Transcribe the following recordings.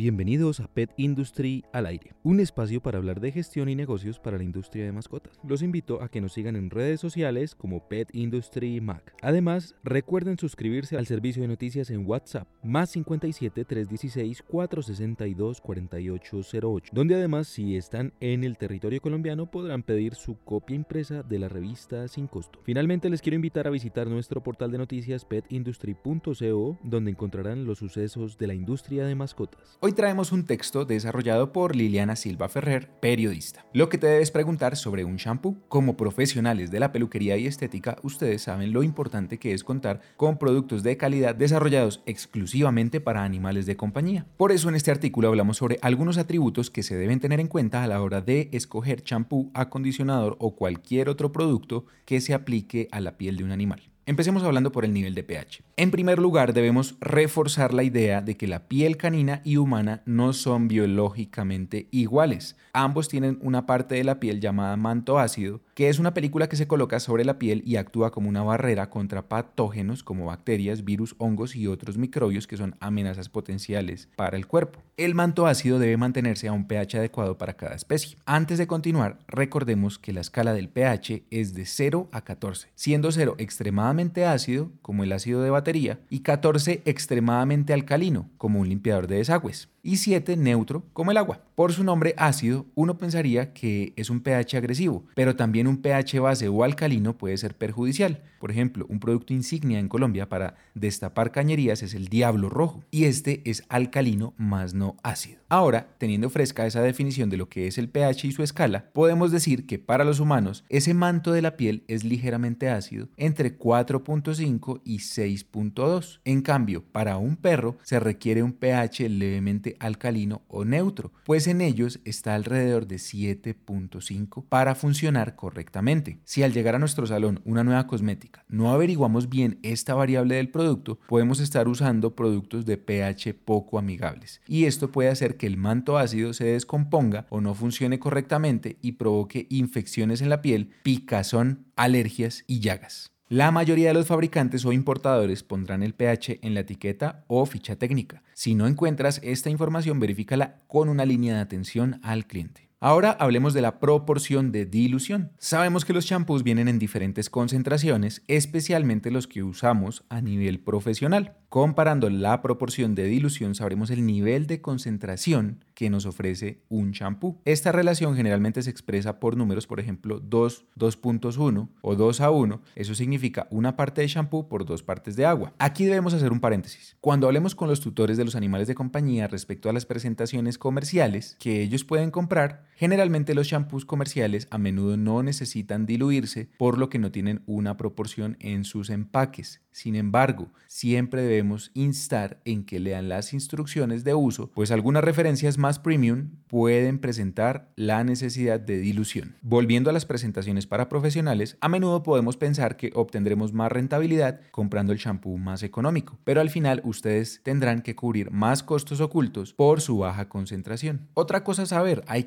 Bienvenidos a Pet Industry al aire, un espacio para hablar de gestión y negocios para la industria de mascotas. Los invito a que nos sigan en redes sociales como Pet Industry Mac. Además, recuerden suscribirse al servicio de noticias en WhatsApp más 57 316 462 4808, donde además si están en el territorio colombiano podrán pedir su copia impresa de la revista sin costo. Finalmente les quiero invitar a visitar nuestro portal de noticias petindustry.co, donde encontrarán los sucesos de la industria de mascotas. Traemos un texto desarrollado por Liliana Silva Ferrer, periodista. Lo que te debes preguntar sobre un shampoo. Como profesionales de la peluquería y estética, ustedes saben lo importante que es contar con productos de calidad desarrollados exclusivamente para animales de compañía. Por eso en este artículo hablamos sobre algunos atributos que se deben tener en cuenta a la hora de escoger champú, acondicionador o cualquier otro producto que se aplique a la piel de un animal. Empecemos hablando por el nivel de pH. En primer lugar, debemos reforzar la idea de que la piel canina y humana no son biológicamente iguales. Ambos tienen una parte de la piel llamada manto ácido, que es una película que se coloca sobre la piel y actúa como una barrera contra patógenos como bacterias, virus, hongos y otros microbios que son amenazas potenciales para el cuerpo. El manto ácido debe mantenerse a un pH adecuado para cada especie. Antes de continuar, recordemos que la escala del pH es de 0 a 14, siendo 0 extremadamente ácido, como el ácido de batería, y 14 extremadamente alcalino, como un limpiador de desagües y 7 neutro como el agua. Por su nombre ácido, uno pensaría que es un pH agresivo, pero también un pH base o alcalino puede ser perjudicial. Por ejemplo, un producto insignia en Colombia para destapar cañerías es el Diablo Rojo, y este es alcalino más no ácido. Ahora, teniendo fresca esa definición de lo que es el pH y su escala, podemos decir que para los humanos ese manto de la piel es ligeramente ácido entre 4.5 y 6.2. En cambio, para un perro se requiere un pH levemente alcalino o neutro, pues en ellos está alrededor de 7.5 para funcionar correctamente. Si al llegar a nuestro salón una nueva cosmética no averiguamos bien esta variable del producto, podemos estar usando productos de pH poco amigables y esto puede hacer que el manto ácido se descomponga o no funcione correctamente y provoque infecciones en la piel, picazón, alergias y llagas. La mayoría de los fabricantes o importadores pondrán el pH en la etiqueta o ficha técnica. Si no encuentras esta información, verifícala con una línea de atención al cliente. Ahora hablemos de la proporción de dilución. Sabemos que los champús vienen en diferentes concentraciones, especialmente los que usamos a nivel profesional. Comparando la proporción de dilución sabremos el nivel de concentración que nos ofrece un champú. Esta relación generalmente se expresa por números, por ejemplo 2, 2.1 o 2 a 1. Eso significa una parte de champú por dos partes de agua. Aquí debemos hacer un paréntesis. Cuando hablemos con los tutores de los animales de compañía respecto a las presentaciones comerciales que ellos pueden comprar, generalmente los champús comerciales a menudo no necesitan diluirse por lo que no tienen una proporción en sus empaques. Sin embargo, siempre debemos instar en que lean las instrucciones de uso, pues algunas referencias más premium pueden presentar la necesidad de dilución. Volviendo a las presentaciones para profesionales, a menudo podemos pensar que obtendremos más rentabilidad comprando el shampoo más económico, pero al final ustedes tendrán que cubrir más costos ocultos por su baja concentración. Otra cosa a saber, hay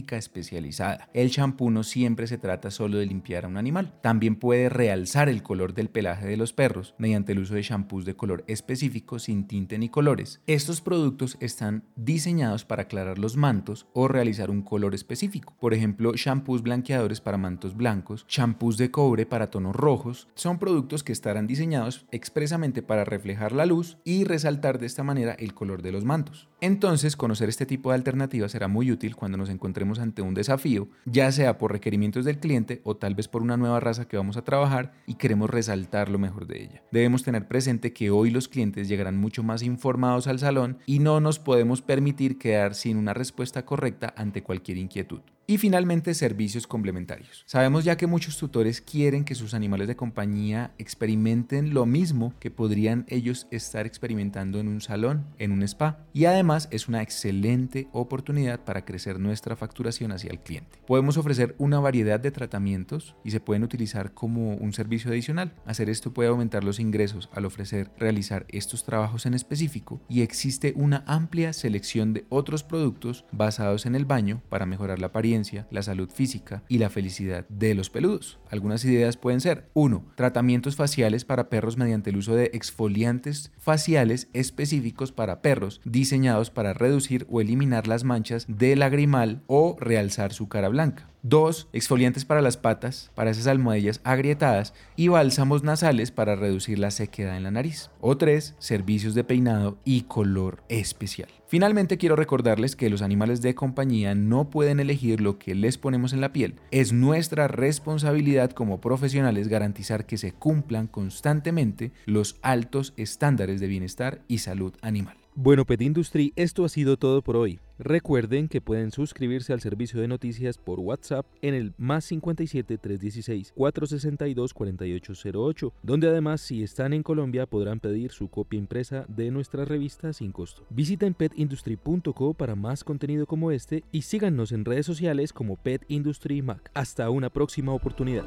especializada. El shampoo no siempre se trata solo de limpiar a un animal, también puede realzar el color del pelaje de los perros mediante el uso de shampoos de color específico sin tinte ni colores. Estos productos están diseñados para aclarar los mantos o realizar un color específico. Por ejemplo, shampoos blanqueadores para mantos blancos, shampoos de cobre para tonos rojos, son productos que estarán diseñados expresamente para reflejar la luz y resaltar de esta manera el color de los mantos. Entonces, conocer este tipo de alternativas será muy útil cuando nos encontremos ante un desafío, ya sea por requerimientos del cliente o tal vez por una nueva raza que vamos a trabajar y queremos resaltar lo mejor de ella. Debemos tener presente que hoy los clientes llegarán mucho más informados al salón y no nos podemos permitir quedar sin una respuesta correcta ante cualquier inquietud. Y finalmente, servicios complementarios. Sabemos ya que muchos tutores quieren que sus animales de compañía experimenten lo mismo que podrían ellos estar experimentando en un salón, en un spa. Y además es una excelente oportunidad para crecer nuestra facturación hacia el cliente. Podemos ofrecer una variedad de tratamientos y se pueden utilizar como un servicio adicional. Hacer esto puede aumentar los ingresos al ofrecer realizar estos trabajos en específico y existe una amplia selección de otros productos basados en el baño para mejorar la apariencia la salud física y la felicidad de los peludos. Algunas ideas pueden ser 1. Tratamientos faciales para perros mediante el uso de exfoliantes faciales específicos para perros diseñados para reducir o eliminar las manchas de lagrimal o realzar su cara blanca. 2. Exfoliantes para las patas, para esas almohadillas agrietadas y bálsamos nasales para reducir la sequedad en la nariz. O 3. Servicios de peinado y color especial. Finalmente quiero recordarles que los animales de compañía no pueden elegir lo que les ponemos en la piel. Es nuestra responsabilidad como profesionales garantizar que se cumplan constantemente los altos estándares de bienestar y salud animal. Bueno, Pet Industry, esto ha sido todo por hoy. Recuerden que pueden suscribirse al servicio de noticias por WhatsApp en el más 57 316 462 4808, donde además si están en Colombia podrán pedir su copia impresa de nuestra revista sin costo. Visiten petindustry.co para más contenido como este y síganos en redes sociales como Pet Industry Mac. Hasta una próxima oportunidad.